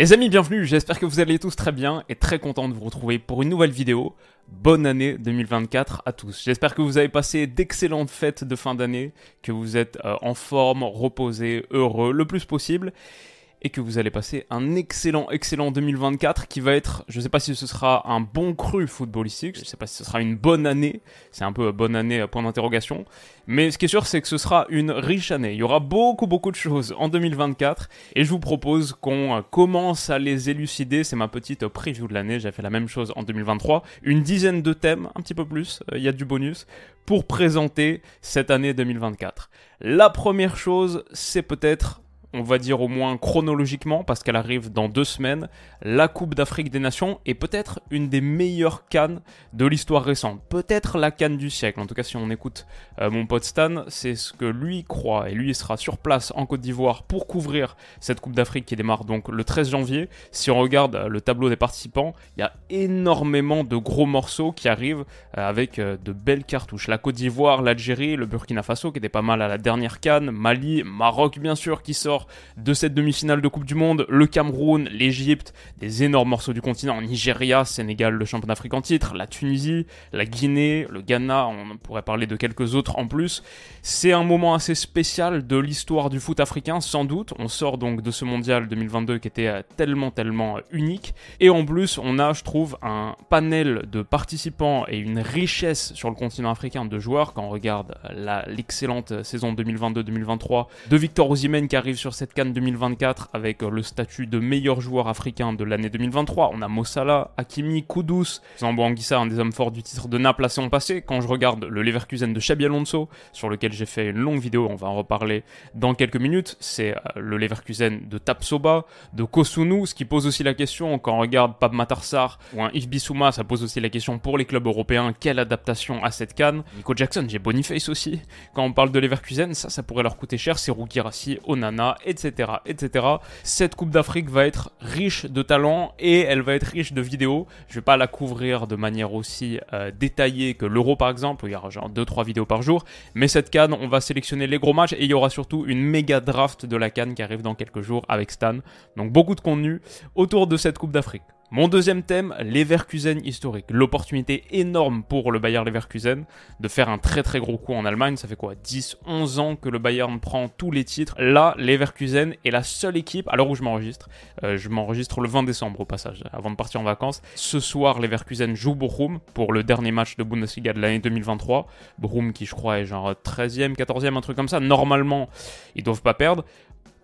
Les amis, bienvenue, j'espère que vous allez tous très bien et très content de vous retrouver pour une nouvelle vidéo. Bonne année 2024 à tous. J'espère que vous avez passé d'excellentes fêtes de fin d'année, que vous êtes euh, en forme, reposé, heureux le plus possible et que vous allez passer un excellent, excellent 2024 qui va être, je ne sais pas si ce sera un bon cru footballistique, je ne sais pas si ce sera une bonne année, c'est un peu bonne année, point d'interrogation, mais ce qui est sûr, c'est que ce sera une riche année. Il y aura beaucoup, beaucoup de choses en 2024 et je vous propose qu'on commence à les élucider. C'est ma petite preview de l'année, j'ai fait la même chose en 2023. Une dizaine de thèmes, un petit peu plus, euh, il y a du bonus, pour présenter cette année 2024. La première chose, c'est peut-être on va dire au moins chronologiquement, parce qu'elle arrive dans deux semaines, la Coupe d'Afrique des Nations est peut-être une des meilleures cannes de l'histoire récente. Peut-être la canne du siècle. En tout cas, si on écoute euh, mon pote Stan, c'est ce que lui croit. Et lui, il sera sur place en Côte d'Ivoire pour couvrir cette Coupe d'Afrique qui démarre donc le 13 janvier. Si on regarde euh, le tableau des participants, il y a énormément de gros morceaux qui arrivent euh, avec de belles cartouches. La Côte d'Ivoire, l'Algérie, le Burkina Faso qui était pas mal à la dernière canne, Mali, Maroc bien sûr qui sort de cette demi-finale de Coupe du Monde, le Cameroun, l'Égypte, des énormes morceaux du continent, Nigeria, Sénégal, le champion d'Afrique en titre, la Tunisie, la Guinée, le Ghana, on pourrait parler de quelques autres en plus. C'est un moment assez spécial de l'histoire du foot africain, sans doute. On sort donc de ce mondial 2022 qui était euh, tellement, tellement euh, unique. Et en plus, on a, je trouve, un panel de participants et une richesse sur le continent africain de joueurs quand on regarde euh, l'excellente saison 2022-2023 de Victor Osimhen qui arrive sur cette Cannes 2024 avec euh, le statut de meilleur joueur africain de l'année 2023. On a Mossala, Hakimi, Kudus, Zambo Anguissa, un des hommes forts du titre de Naples la saison passée. Quand je regarde le Leverkusen de Xabi Alonso, sur lequel j'ai fait une longue vidéo, on va en reparler dans quelques minutes, c'est euh, le Leverkusen de Tapsoba, de Kosunu, ce qui pose aussi la question, quand on regarde Pab Matarsar ou un Yves Bissouma, ça pose aussi la question pour les clubs européens, quelle adaptation à cette canne? Nico Jackson, j'ai Boniface aussi. Quand on parle de Leverkusen, ça, ça pourrait leur coûter cher, c'est Rukirassi, Onana, etc., etc. Cette Coupe d'Afrique va être riche de talent et elle va être riche de vidéos. Je vais pas la couvrir de manière aussi euh, détaillée que l'Euro par exemple, où il y aura genre 2-3 vidéos par jour. Mais cette canne, on va sélectionner les gros matchs et il y aura surtout une méga draft de la canne qui arrive dans quelques jours avec Stan. Donc beaucoup de contenu autour de cette Coupe d'Afrique. Mon deuxième thème, Leverkusen historique. L'opportunité énorme pour le Bayern Leverkusen de faire un très très gros coup en Allemagne. Ça fait quoi? 10, 11 ans que le Bayern prend tous les titres. Là, Leverkusen est la seule équipe, l'heure où je m'enregistre, euh, je m'enregistre le 20 décembre au passage, avant de partir en vacances. Ce soir, Leverkusen joue Bochum pour le dernier match de Bundesliga de l'année 2023. Bochum qui je crois est genre 13e, 14e, un truc comme ça. Normalement, ils doivent pas perdre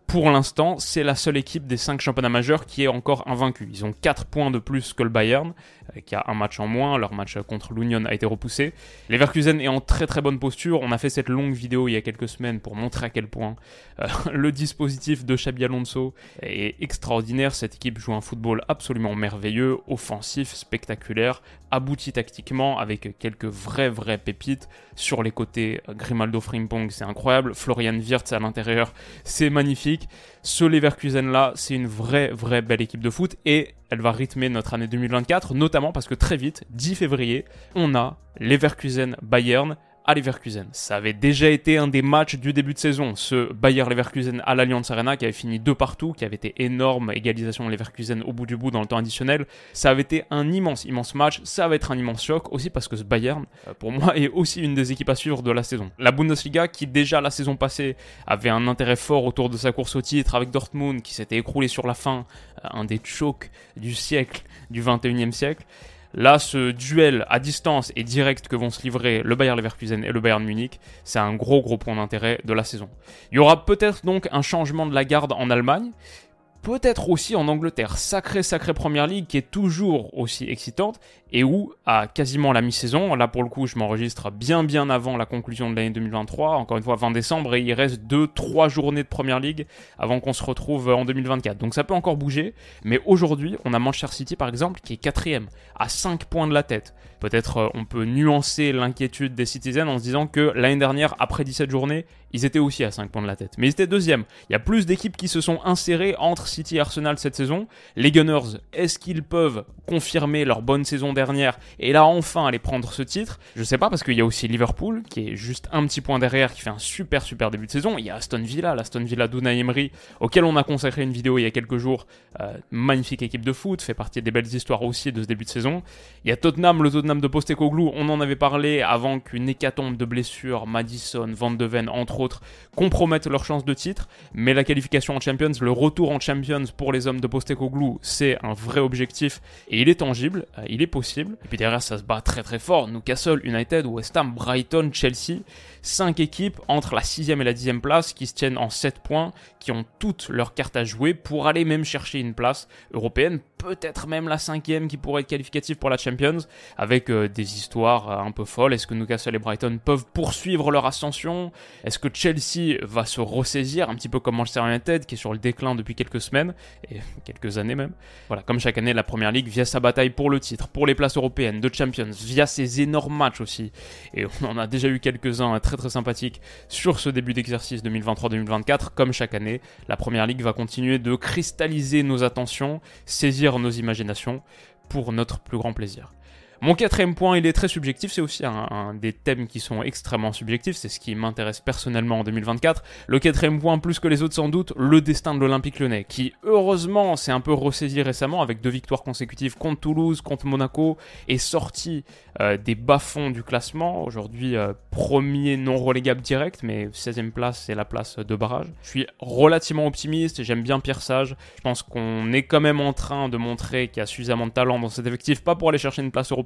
pour l'instant, c'est la seule équipe des 5 championnats majeurs qui est encore invaincue. Ils ont 4 points de plus que le Bayern, euh, qui a un match en moins. Leur match contre l'Union a été repoussé. Leverkusen est en très très bonne posture. On a fait cette longue vidéo il y a quelques semaines pour montrer à quel point euh, le dispositif de Xabi Alonso est extraordinaire. Cette équipe joue un football absolument merveilleux, offensif, spectaculaire, abouti tactiquement avec quelques vraies vraies pépites sur les côtés. Grimaldo Frimpong, c'est incroyable. Florian Wirtz à l'intérieur, c'est magnifique. Ce Leverkusen là, c'est une vraie vraie belle équipe de foot et elle va rythmer notre année 2024, notamment parce que très vite, 10 février, on a Leverkusen Bayern à Leverkusen. Ça avait déjà été un des matchs du début de saison, ce Bayer Leverkusen à l'Allianz Arena qui avait fini deux partout, qui avait été énorme, égalisation Leverkusen au bout du bout dans le temps additionnel. Ça avait été un immense, immense match. Ça va être un immense choc aussi parce que ce Bayern, euh, pour moi, est aussi une des équipes à suivre de la saison. La Bundesliga qui déjà la saison passée avait un intérêt fort autour de sa course au titre avec Dortmund qui s'était écroulé sur la fin, euh, un des chocs du siècle, du 21e siècle. Là, ce duel à distance et direct que vont se livrer le Bayern Leverkusen et le Bayern Munich, c'est un gros gros point d'intérêt de la saison. Il y aura peut-être donc un changement de la garde en Allemagne, peut-être aussi en Angleterre. Sacrée, sacrée première ligue qui est toujours aussi excitante. Et où, à quasiment la mi-saison, là pour le coup je m'enregistre bien bien avant la conclusion de l'année 2023, encore une fois 20 décembre, et il reste 2-3 journées de Première Ligue avant qu'on se retrouve en 2024. Donc ça peut encore bouger, mais aujourd'hui on a Manchester City par exemple qui est quatrième, à 5 points de la tête. Peut-être euh, on peut nuancer l'inquiétude des Citizens en se disant que l'année dernière, après 17 journées, ils étaient aussi à 5 points de la tête. Mais ils étaient deuxième. Il y a plus d'équipes qui se sont insérées entre City et Arsenal cette saison. Les Gunners, est-ce qu'ils peuvent confirmer leur bonne saison dernière et là enfin aller prendre ce titre Je sais pas parce qu'il y a aussi Liverpool qui est juste un petit point derrière qui fait un super super début de saison. Il y a Aston Villa, l'Aston Villa d'Unai Emery auquel on a consacré une vidéo il y a quelques jours. Euh, magnifique équipe de foot, fait partie des belles histoires aussi de ce début de saison. Il y a Tottenham, le Tottenham de Postecoglou, on en avait parlé avant qu'une hécatombe de blessures, Madison, Van de Ven entre autres, compromettent leur chance de titre. Mais la qualification en Champions, le retour en Champions pour les hommes de Postecoglou, c'est un vrai objectif et il est tangible, euh, il est possible. Et puis derrière, ça se bat très très fort. Newcastle, United, West Ham, Brighton, Chelsea. Cinq équipes entre la 6 et la 10 place qui se tiennent en 7 points, qui ont toutes leurs cartes à jouer pour aller même chercher une place européenne, peut-être même la cinquième qui pourrait être qualificative pour la Champions, avec euh, des histoires euh, un peu folles. Est-ce que Newcastle et Brighton peuvent poursuivre leur ascension? Est-ce que Chelsea va se ressaisir, un petit peu comme Manchester United, qui est sur le déclin depuis quelques semaines, et quelques années même? Voilà, comme chaque année, la Première Ligue, via sa bataille pour le titre, pour les places européennes, de Champions, via ses énormes matchs aussi, et on en a déjà eu quelques-uns très très sympathiques sur ce début d'exercice 2023-2024, comme chaque année, la Première Ligue va continuer de cristalliser nos attentions, saisir nos imaginations pour notre plus grand plaisir. Mon quatrième point, il est très subjectif, c'est aussi un, des thèmes qui sont extrêmement subjectifs, c'est ce qui m'intéresse personnellement en 2024. Le quatrième point, plus que les autres sans doute, le destin de l'Olympique lyonnais, qui heureusement s'est un peu ressaisi récemment avec deux victoires consécutives contre Toulouse, contre Monaco, et sorti euh, des bas-fonds du classement. Aujourd'hui, euh, premier non relégable direct, mais 16e place, c'est la place de barrage. Je suis relativement optimiste, j'aime bien Pierre Sage. Je pense qu'on est quand même en train de montrer qu'il y a suffisamment de talent dans cet effectif, pas pour aller chercher une place européenne,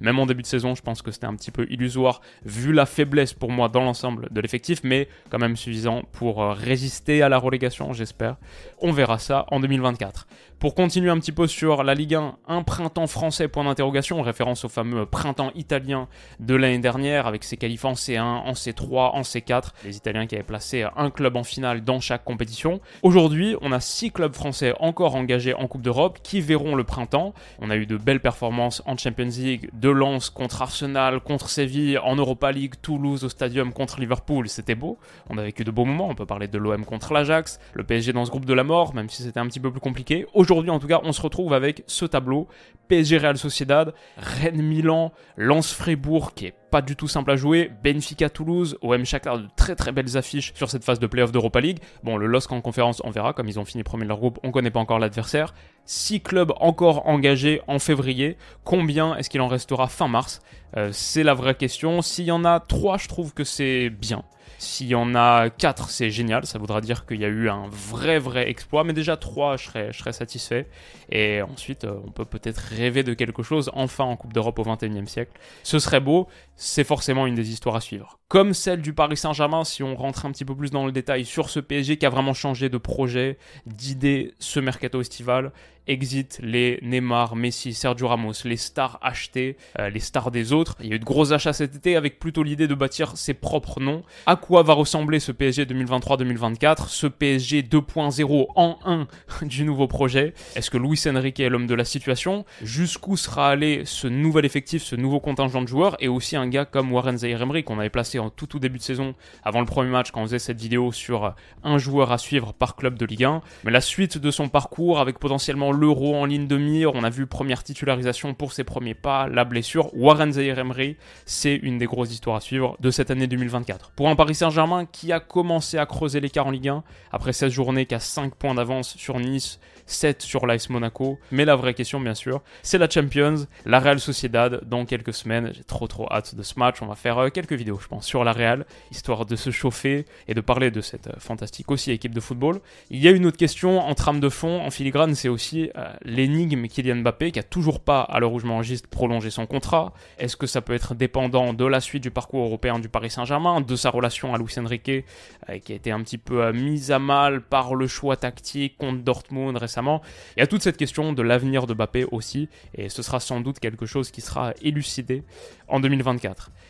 même en début de saison, je pense que c'était un petit peu illusoire vu la faiblesse pour moi dans l'ensemble de l'effectif, mais quand même suffisant pour euh, résister à la relégation, j'espère. On verra ça en 2024. Pour continuer un petit peu sur la Ligue 1, un printemps français, point d'interrogation, référence au fameux printemps italien de l'année dernière avec ses qualifs en C1, en C3, en C4, les Italiens qui avaient placé un club en finale dans chaque compétition. Aujourd'hui, on a six clubs français encore engagés en Coupe d'Europe qui verront le printemps. On a eu de belles performances en Champions De Lens contre Arsenal, contre Séville, en Europa League, Toulouse au Stadium contre Liverpool, c'était beau. On a vécu de beaux moments, on peut parler de l'OM contre l'Ajax, le PSG dans ce groupe de la mort, même si c'était un petit peu plus compliqué. Aujourd'hui, en tout cas, on se retrouve avec ce tableau PSG Real Sociedad, Rennes Milan, Lens Fribourg qui est pas du tout simple à jouer, Benfica Toulouse, OM Shakhtar, de très très belles affiches sur cette phase de playoff d'Europa League. Bon, le LOSC en conférence, on verra, comme ils ont fini premier de leur groupe, on connaît pas encore l'adversaire. Six clubs encore engagés en février. Combien est-ce qu'il en restera fin mars? Euh, C'est la vraie question. S'il y en a trois, je trouve que c'est bien. S'il y en a 4, c'est génial. Ça voudra dire qu'il y a eu un vrai, vrai exploit. Mais déjà 3, je serais, je serais satisfait. Et ensuite, euh, on peut peut-être rêver de quelque chose, enfin en Coupe d'Europe au XXIe siècle. Ce serait beau. C'est forcément une des histoires à suivre. Comme celle du Paris Saint-Germain, si on rentre un petit peu plus dans le détail sur ce PSG qui a vraiment changé de projet, d'idée ce mercato estival exit les Neymar, Messi, Sergio Ramos, les stars achetées, euh, les stars des autres. Il y a eu de gros achats cet été avec plutôt l'idée de bâtir ses propres noms. À quoi va ressembler ce PSG 2023-2024 Ce PSG 2.0 en 1 du nouveau projet Est-ce que Luis Enrique est l'homme de la situation? Jusqu'où sera allé ce nouvel effectif, ce nouveau contingent de joueurs? Et aussi un gars comme Warren Zaire-Emery qu'on avait placé en tout tout début de saison avant le premier match quand on faisait cette vidéo sur un joueur à suivre par club de Ligue 1. Mais la suite de son parcours avec potentiellement l'euro en ligne de mire, on a vu première titularisation pour ses premiers pas, la blessure. Warren Zaire Emery, c'est une des grosses histoires à suivre de cette année 2024. Pour un Paris Saint-Germain qui a commencé à creuser l'écart en Ligue 1 après 16 journées, qui a 5 points d'avance sur Nice, 7 sur l'AS Monaco. Mais la vraie question, bien sûr, c'est la Champions, la Real Sociedad dans quelques semaines. J'ai trop trop hâte de ce match. On va faire euh, quelques vidéos, je pense, sur la Real, histoire de se chauffer et de parler de cette euh, fantastique aussi équipe de football. Il y a une autre question en trame de fond, en filigrane, c'est aussi euh, l'énigme Kylian Mbappé, qui a toujours pas, à l'heure où je m'enregistre, prolongé son contrat. Est-ce que ça peut être dépendant de la suite du parcours européen du Paris Saint-Germain, de sa relation à Luis Enrique euh, qui a été un petit peu mise à mal par le choix tactique contre Dortmund récemment? Il y a toute cette question de l'avenir de Mbappé aussi, et ce sera sans doute quelque chose qui sera élucidé en 2024.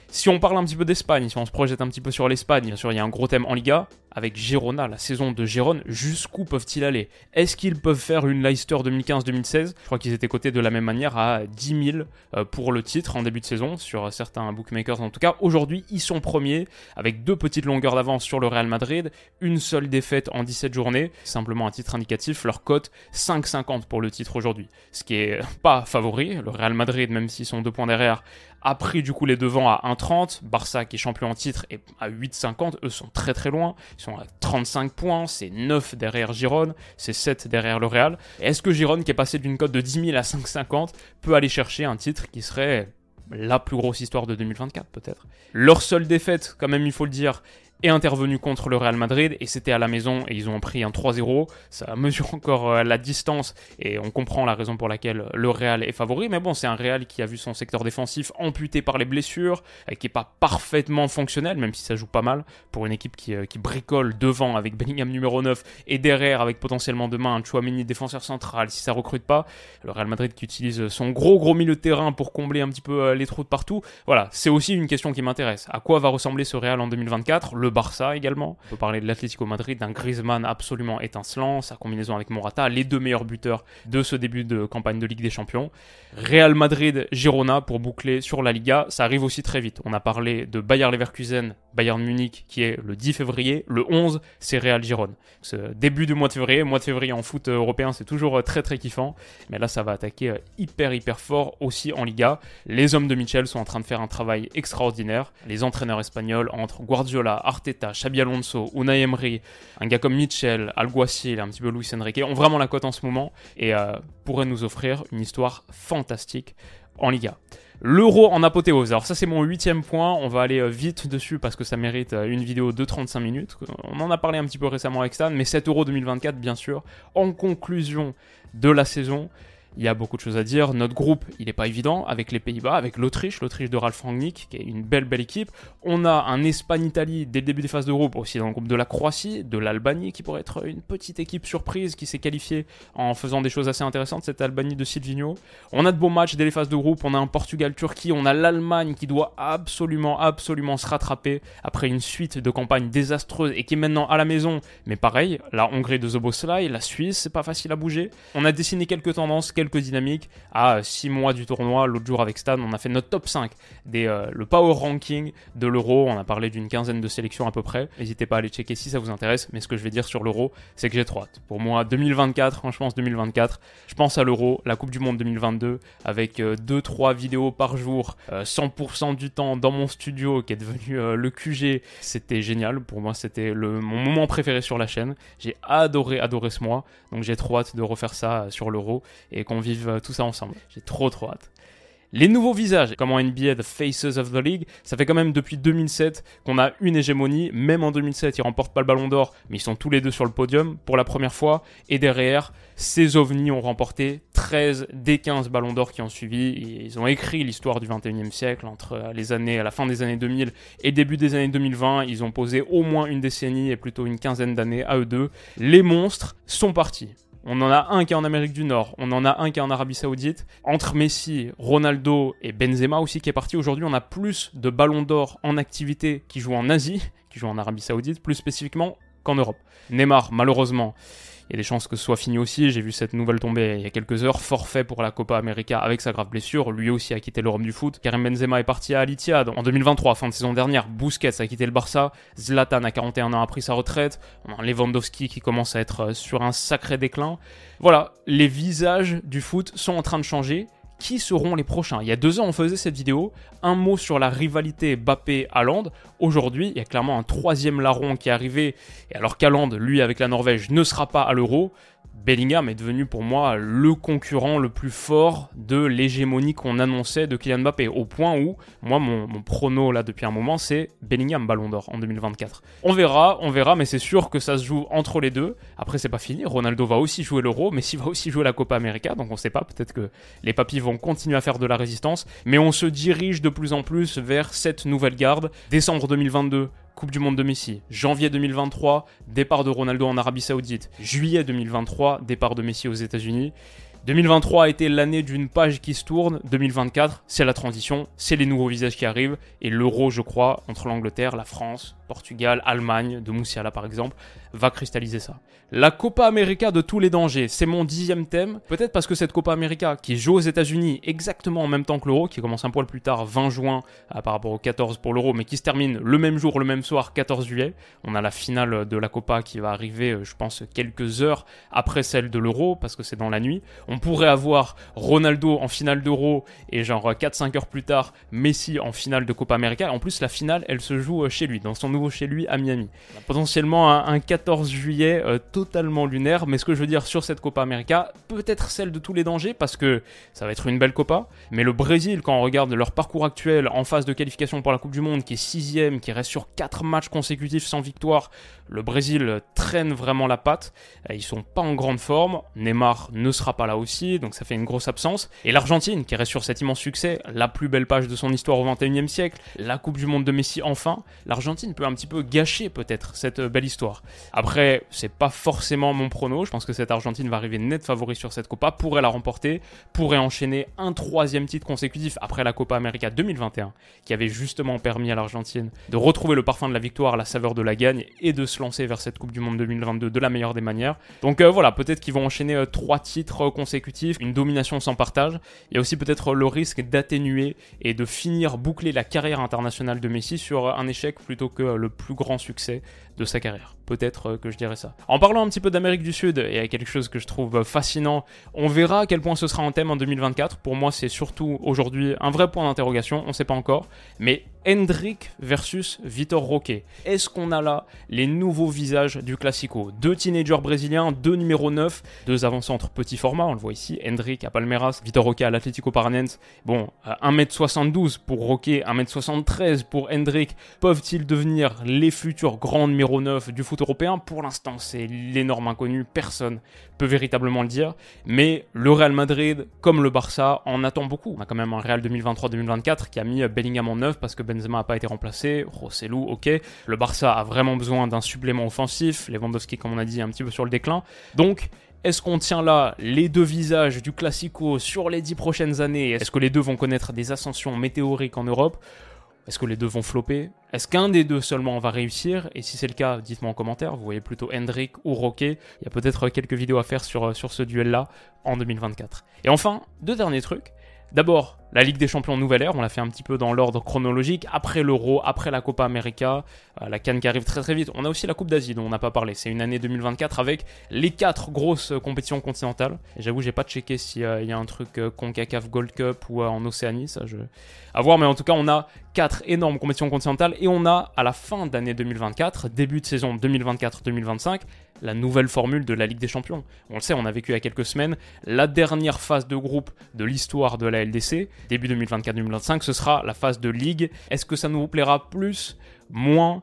Si on parle un petit peu d'Espagne, si on se projette un petit peu sur l'Espagne, bien sûr, il y a un gros thème en Liga. Avec Girona, la saison de Gérone, jusqu'où peuvent-ils aller? Est-ce qu'ils peuvent faire une Leicester 2015-2016 Je crois qu'ils étaient cotés de la même manière à 10 000 euh, pour le titre en début de saison, sur certains bookmakers en tout cas. Aujourd'hui, ils sont premiers, avec deux petites longueurs d'avance sur le Real Madrid, une seule défaite en 17 journées, simplement un titre indicatif, leur cote 5,50 pour le titre aujourd'hui. Ce qui est pas favori, le Real Madrid, même s'ils sont deux points derrière, a pris du coup les devants à 1,30. Barça qui est champion en titre est à 8,50. Eux sont très très loin. Ils sont à 35 points. C'est 9 derrière Giron. C'est 7 derrière le Real. Est-ce que Giron qui est passé d'une cote de 10 000 à 5,50 peut aller chercher un titre qui serait la plus grosse histoire de 2024 peut-être? Leur seule défaite, quand même il faut le dire, est intervenu contre le Real Madrid et c'était à la maison et ils ont pris un 3-0. Ça mesure encore euh, la distance et on comprend la raison pour laquelle le Real est favori. Mais bon, c'est un Real qui a vu son secteur défensif amputé par les blessures, et qui est pas parfaitement fonctionnel, même si ça joue pas mal pour une équipe qui, euh, qui bricole devant avec Bellingham numéro 9 et derrière avec potentiellement demain un Chouamini défenseur central si ça recrute pas. Le Real Madrid qui utilise son gros gros milieu de terrain pour combler un petit peu euh, les trous de partout. Voilà, c'est aussi une question qui m'intéresse. À quoi va ressembler ce Real en 2024 Le Barça également. On peut parler de l'Atlético Madrid, d'un Griezmann absolument étincelant, sa combinaison avec Morata, les deux meilleurs buteurs de ce début de campagne de Ligue des Champions. Real Madrid, Girona pour boucler sur la Liga, ça arrive aussi très vite. On a parlé de Bayer Leverkusen, Bayern Munich qui est le 10 février, le 11 c'est Real Girona. Ce début du mois de février, mois de février en foot européen, c'est toujours très très kiffant, mais là ça va attaquer hyper hyper fort aussi en Liga. Les hommes de Michel sont en train de faire un travail extraordinaire. Les entraîneurs espagnols entre Guardiola, Arteta, Xabi Alonso, Unai Emery, un gars comme Mitchell, Alguacil, un petit peu Luis Enrique, ont vraiment la cote en ce moment et euh, pourraient nous offrir une histoire fantastique en Liga. L'euro en apothéose. Alors ça c'est mon huitième point, on va aller euh, vite dessus parce que ça mérite euh, une vidéo de 35 minutes. On en a parlé un petit peu récemment avec Stan, mais 7 euro 2024 bien sûr, en conclusion de la saison. Il y a beaucoup de choses à dire. Notre groupe, il n'est pas évident avec les Pays-Bas, avec l'Autriche, l'Autriche de Ralf Rangnick, qui est une belle belle équipe. On a un Espagne-Italie dès le début des phases de groupe, aussi dans le groupe de la Croatie, de l'Albanie, qui pourrait être une petite équipe surprise qui s'est qualifiée en faisant des choses assez intéressantes, cette Albanie de Silvino. On a de beaux matchs dès les phases de groupe. On a un Portugal-Turquie, on a l'Allemagne qui doit absolument, absolument se rattraper après une suite de campagnes désastreuses et qui est maintenant à la maison. Mais pareil, la Hongrie de Zoboslai, la Suisse, c'est pas facile à bouger. On a dessiné quelques tendances, quelques dynamiques. À 6 mois du tournoi, l'autre jour avec Stan, on a fait notre top 5 des euh, le power ranking de l'euro. On a parlé d'une quinzaine de sélections à peu près. N'hésitez pas à aller checker si ça vous intéresse. Mais ce que je vais dire sur l'euro, c'est que j'ai trop hâte. Pour moi, 2024, franchement, 2024, je pense à l'euro, la Coupe du Monde 2022, avec 2-3 euh, vidéos par jour, 100% euh, du temps dans mon studio qui est devenu le QG. C'était génial. Pour moi, c'était mon moment préféré sur la chaîne. J'ai adoré, adoré ce mois. Donc j'ai trop hâte de refaire ça sur l'euro et qu'on vive euh, tout ça ensemble. J'ai trop trop hâte. Les nouveaux visages, comme NBA, The Faces of the League, ça fait quand même depuis 2007 qu'on a une hégémonie. Même en 2007, ils remportent pas le ballon d'or, mais ils sont tous les deux sur le podium pour la première fois. Et derrière, ces ovnis ont remporté 13 des 15 ballons d'or qui ont suivi. ils ont écrit l'histoire du 21e siècle entre les années, à la fin des années 2000 et début des années 2020. Ils ont posé au moins une décennie et plutôt une quinzaine d'années à eux deux. Les monstres sont partis. On en a un qui est en Amérique du Nord, on en a un qui est en Arabie Saoudite. Entre Messi, Ronaldo et Benzema aussi qui est parti, aujourd'hui on a plus de ballons d'or en activité qui jouent en Asie, qui jouent en Arabie Saoudite, plus spécifiquement qu'en Europe. Neymar, malheureusement, il y a des chances que ce soit fini aussi. J'ai vu cette nouvelle tomber il y a quelques heures. Forfait pour la Copa América avec sa grave blessure. Lui aussi a quitté l'Europe du foot. Karim Benzema est parti à Al en 2023, fin de saison dernière. Busquets a quitté le Barça. Zlatan à 41 ans a pris sa retraite. On a Lewandowski qui commence à être euh, sur un sacré déclin. Voilà, les visages du foot sont en train de changer qui seront les prochains. Il y a deux ans, on faisait cette vidéo. Un mot sur la rivalité Bappé-Haaland. Aujourd'hui, il y a clairement un troisième larron qui est arrivé. Et alors qu'Haaland, lui, avec la Norvège, ne sera pas à l'euro, Bellingham est devenu pour moi le concurrent le plus fort de l'hégémonie qu'on annonçait de Kylian Mbappé, au point où, moi, mon, prono là depuis un moment, c'est Bellingham Ballon d'Or en 2024. On verra, on verra, mais c'est sûr que ça se joue entre les deux. Après, c'est pas fini. Ronaldo va aussi jouer l'Euro, mais s'il va aussi jouer la Copa América, donc on sait pas. Peut-être que les papis vont continuer à faire de la résistance, mais on se dirige de plus en plus vers cette nouvelle garde. Décembre 2022, Coupe du Monde de Messi. Janvier 2023, départ de Ronaldo en Arabie Saoudite. Juillet 2023, départ de Messi aux États-Unis. 2023 a été l'année d'une page qui se tourne. 2024, c'est la transition, c'est les nouveaux visages qui arrivent. Et l'euro, je crois, entre l'Angleterre, la France, Portugal, Allemagne, de Moussiala par exemple, va cristalliser ça. La Copa América de tous les dangers, c'est mon dixième thème. Peut-être parce que cette Copa América, qui joue aux États-Unis exactement en même temps que l'Euro, qui commence un poil plus tard, 20 juin euh, par rapport au 14 pour l'Euro, mais qui se termine le même jour, le même soir, 14 juillet. On a la finale de la Copa qui va arriver, euh, je pense, quelques heures après celle de l'Euro, parce que c'est dans la nuit. Pourrait avoir Ronaldo en finale d'Euro et genre 4-5 heures plus tard, Messi en finale de Copa América. En plus, la finale, elle se joue euh, chez lui, dans son nouveau chez lui à Miami. Potentiellement un, 14 juillet euh, totalement lunaire, mais ce que je veux dire sur cette Copa América, peut-être celle de tous les dangers parce que ça va être une belle Copa, mais le Brésil, quand on regarde leur parcours actuel en phase de qualification pour la Coupe du Monde, qui est sixième, qui reste sur 4 matchs consécutifs sans victoire, le Brésil traîne vraiment la patte. Euh, ils sont pas en grande forme. Neymar ne sera pas là donc ça fait une grosse absence. Et l'Argentine, qui reste sur cet immense succès, la plus belle page de son histoire au 21e siècle, la Coupe du Monde de Messi enfin, l'Argentine peut un petit peu gâcher peut-être cette euh, belle histoire. Après, c'est pas forcément mon prono. Je pense que cette Argentine va arriver net favori sur cette Copa, pourrait la remporter, pourrait enchaîner un troisième titre consécutif après la Copa América 2021, qui avait justement permis à l'Argentine de retrouver le parfum de la victoire, la saveur de la gagne et de se lancer vers cette Coupe du Monde 2022 de la meilleure des manières. Donc euh, voilà, peut-être qu'ils vont enchaîner euh, trois titres consécutifs, une domination sans partage. Il y a aussi peut-être le risque d'atténuer et de finir boucler la carrière internationale de Messi sur un échec plutôt que le plus grand succès de sa carrière. Peut-être euh, que je dirais ça. En parlant un petit peu d'Amérique du Sud, et à quelque chose que je trouve fascinant, on verra à quel point ce sera un thème en 2024. Pour moi, c'est surtout aujourd'hui un vrai point d'interrogation, on ne sait pas encore. Mais Hendrick versus Vitor Roque. Est-ce qu'on a là les nouveaux visages du Classico? Deux teenagers brésiliens, deux numéros 9, deux avant-centres petit format, on le voit ici, Hendrick à Palmeiras, Vitor Roque à l'Atlético Paranense. Bon, 1m72 pour Roque, 1m73 pour Hendrick. Peuvent-ils devenir les futurs grands numéros 9 du foot européen Pour l'instant, c'est l'énorme inconnu, personne peut véritablement le dire. Mais le Real Madrid, comme le Barça, en attend beaucoup. On a quand même un Real 2023-2024 qui a mis Bellingham en 9 parce que Benzema n'a pas été remplacé, Rossellou, ok. Le Barça a vraiment besoin d'un supplément offensif, Lewandowski, comme on a dit, un petit peu sur le déclin. Donc, est-ce qu'on tient là les deux visages du Classico sur les dix prochaines années? Est-ce que les deux vont connaître des ascensions météoriques en Europe? Est-ce que les deux vont flopper? Est-ce qu'un des deux seulement va réussir? Et si c'est le cas, dites-moi en commentaire. Vous voyez plutôt Hendrik ou Roquet. Il y a peut-être quelques vidéos à faire sur, sur ce duel-là en 2024. Et enfin, deux derniers trucs. D'abord, la Ligue des Champions Nouvelle Ère, on l'a fait un petit peu dans l'ordre chronologique, après l'Euro, après la Copa América, euh, la Cannes qui arrive très très vite. On a aussi la Coupe d'Asie dont on n'a pas parlé. C'est une année 2024 avec les quatre grosses compétitions continentales. J'avoue, j'ai pas checké s'il y a un truc euh, CONCACAF Gold Cup ou euh, en Océanie, ça je... À voir, mais en tout cas, on a quatre énormes compétitions continentales et on a à la fin d'année 2024, début de saison 2024-2025, la nouvelle formule de la Ligue des Champions. On le sait, on a vécu il y a quelques semaines la dernière phase de groupe de l'histoire de la LDC. Début 2024-2025, ce sera la phase de Ligue. Est-ce que ça nous plaira plus Moins?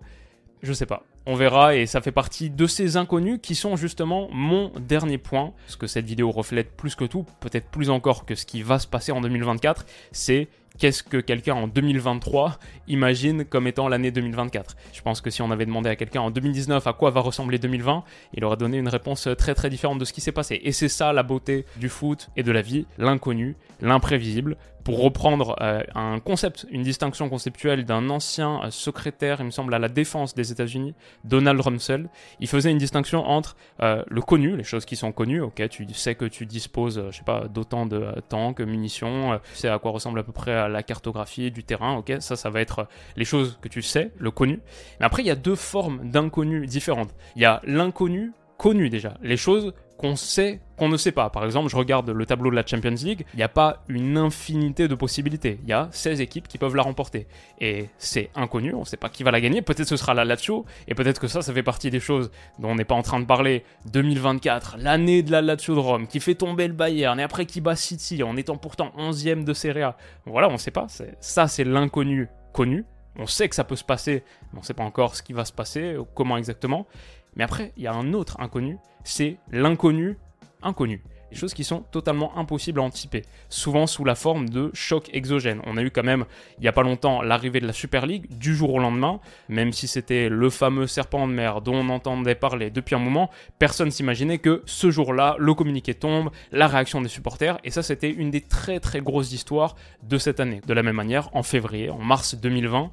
Je sais pas. On verra et ça fait partie de ces inconnus qui sont justement mon dernier point. Ce que cette vidéo reflète plus que tout, peut-être plus encore que ce qui va se passer en 2024, c'est qu'est-ce que quelqu'un en 2023 imagine comme étant l'année 2024. Je pense que si on avait demandé à quelqu'un en 2019 à quoi va ressembler 2020, il aurait donné une réponse très très différente de ce qui s'est passé. Et c'est ça la beauté du foot et de la vie, l'inconnu, l'imprévisible, pour reprendre euh, un concept, une distinction conceptuelle d'un ancien euh, secrétaire, il me semble, à la défense des États-Unis, Donald Rumsfeld, il faisait une distinction entre euh, le connu, les choses qui sont connues, ok, tu sais que tu disposes, je sais pas, d'autant de tanks, munitions, tu sais à quoi ressemble à peu près la cartographie du terrain, ok, ça, ça va être les choses que tu sais, le connu. Mais après, il y a deux formes d'inconnu différentes. Il y a l'inconnu connu déjà, les choses qu'on sait qu'on ne sait pas. Par exemple, je regarde le tableau de la Champions League, il n'y a pas une infinité de possibilités. Il y a 16 équipes qui peuvent la remporter. Et c'est inconnu, on ne sait pas qui va la gagner. Peut-être ce sera la Lazio, et peut-être que ça, ça fait partie des choses dont on n'est pas en train de parler. 2024, l'année de la Lazio de Rome, qui fait tomber le Bayern, et après qui bat City, en étant pourtant 11e de Serie A. Voilà, on ne sait pas. Ça, c'est l'inconnu connu. On sait que ça peut se passer, mais on ne sait pas encore ce qui va se passer, comment exactement. Mais après, il y a un autre inconnu, c'est l'inconnu inconnu. des choses qui sont totalement impossibles à anticiper, souvent sous la forme de chocs exogènes. On a eu quand même, il n'y a pas longtemps, l'arrivée de la Super League du jour au lendemain, même si c'était le fameux serpent de mer dont on entendait parler depuis un moment, personne s'imaginait que ce jour-là, le communiqué tombe, la réaction des supporters, et ça c'était une des très très grosses histoires de cette année. De la même manière, en février, en mars 2020,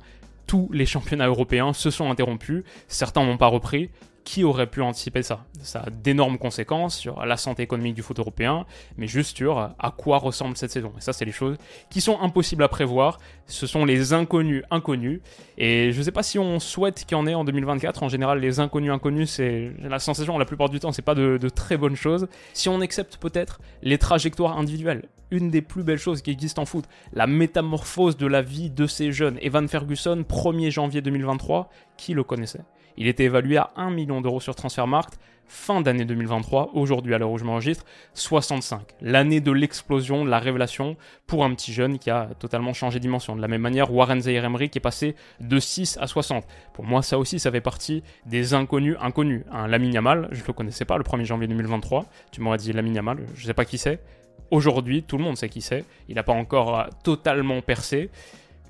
tous les championnats européens se sont interrompus, certains n'ont pas repris, qui aurait pu anticiper ça Ça a d'énormes conséquences sur la santé économique du foot européen, mais juste sur à quoi ressemble cette saison. Et ça, c'est les choses qui sont impossibles à prévoir. Ce sont les inconnus inconnus. Et je ne sais pas si on souhaite qu'il y en ait en 2024. En général, les inconnus inconnus, c'est la sensation, la plupart du temps, c'est pas de, de très bonnes choses. Si on accepte peut-être les trajectoires individuelles, une des plus belles choses qui existent en foot, la métamorphose de la vie de ces jeunes. Evan Ferguson, 1er janvier 2023, qui le connaissait? Il était évalué à 1 million d'euros sur Transfermarkt fin d'année 2023, aujourd'hui à l'heure où je m'enregistre, 65. L'année de l'explosion, de la révélation pour un petit jeune qui a totalement changé de dimension. De la même manière, Warren Zaire qui est passé de 6 à 60. Pour moi, ça aussi, ça fait partie des inconnus inconnus. Un Lamine Yamal, je ne le connaissais pas le 1er janvier 2023. Tu m'aurais dit Lamine Yamal, je ne sais pas qui c'est. Aujourd'hui, tout le monde sait qui c'est. Il n'a pas encore euh, totalement percé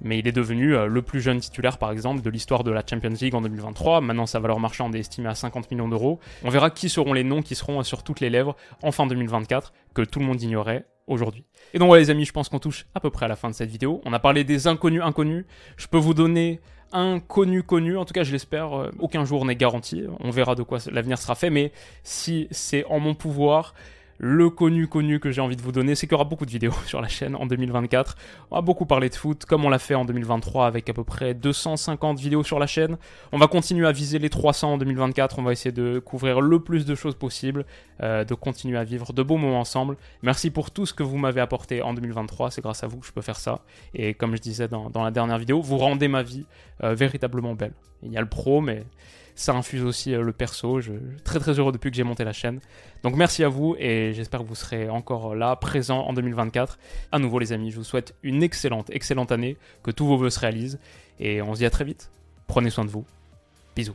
mais il est devenu euh, le plus jeune titulaire par exemple de l'histoire de la Champions League en 2023. Maintenant sa valeur marchande est estimée à 50 millions d'euros. On verra qui seront les noms qui seront euh, sur toutes les lèvres en fin 2024 que tout le monde ignorait aujourd'hui. Et donc voilà les amis, je pense qu'on touche à peu près à la fin de cette vidéo. On a parlé des inconnus inconnus. Je peux vous donner un connu connu, en tout cas je l'espère, euh, aucun jour n'est garanti. On verra de quoi l'avenir sera fait, mais si c'est en mon pouvoir, le connu connu que j'ai envie de vous donner, c'est qu'il y aura beaucoup de vidéos sur la chaîne en 2024. On va beaucoup parler de foot, comme on l'a fait en 2023 avec à peu près 250 vidéos sur la chaîne. On va continuer à viser les 300 en 2024. On va essayer de couvrir le plus de choses possible, euh, de continuer à vivre de beaux moments ensemble. Merci pour tout ce que vous m'avez apporté en 2023. C'est grâce à vous que je peux faire ça. Et comme je disais dans, la dernière vidéo, vous rendez ma vie euh, véritablement belle. Il y a le pro, mais ça infuse aussi euh, le perso. Je suis très très heureux depuis que j'ai monté la chaîne. Donc merci à vous et j'espère que vous serez encore là, présent en 2024. À nouveau les amis, je vous souhaite une excellente, excellente année, que tous vos vœux se réalisent et on se dit à très vite. Prenez soin de vous. Bisous.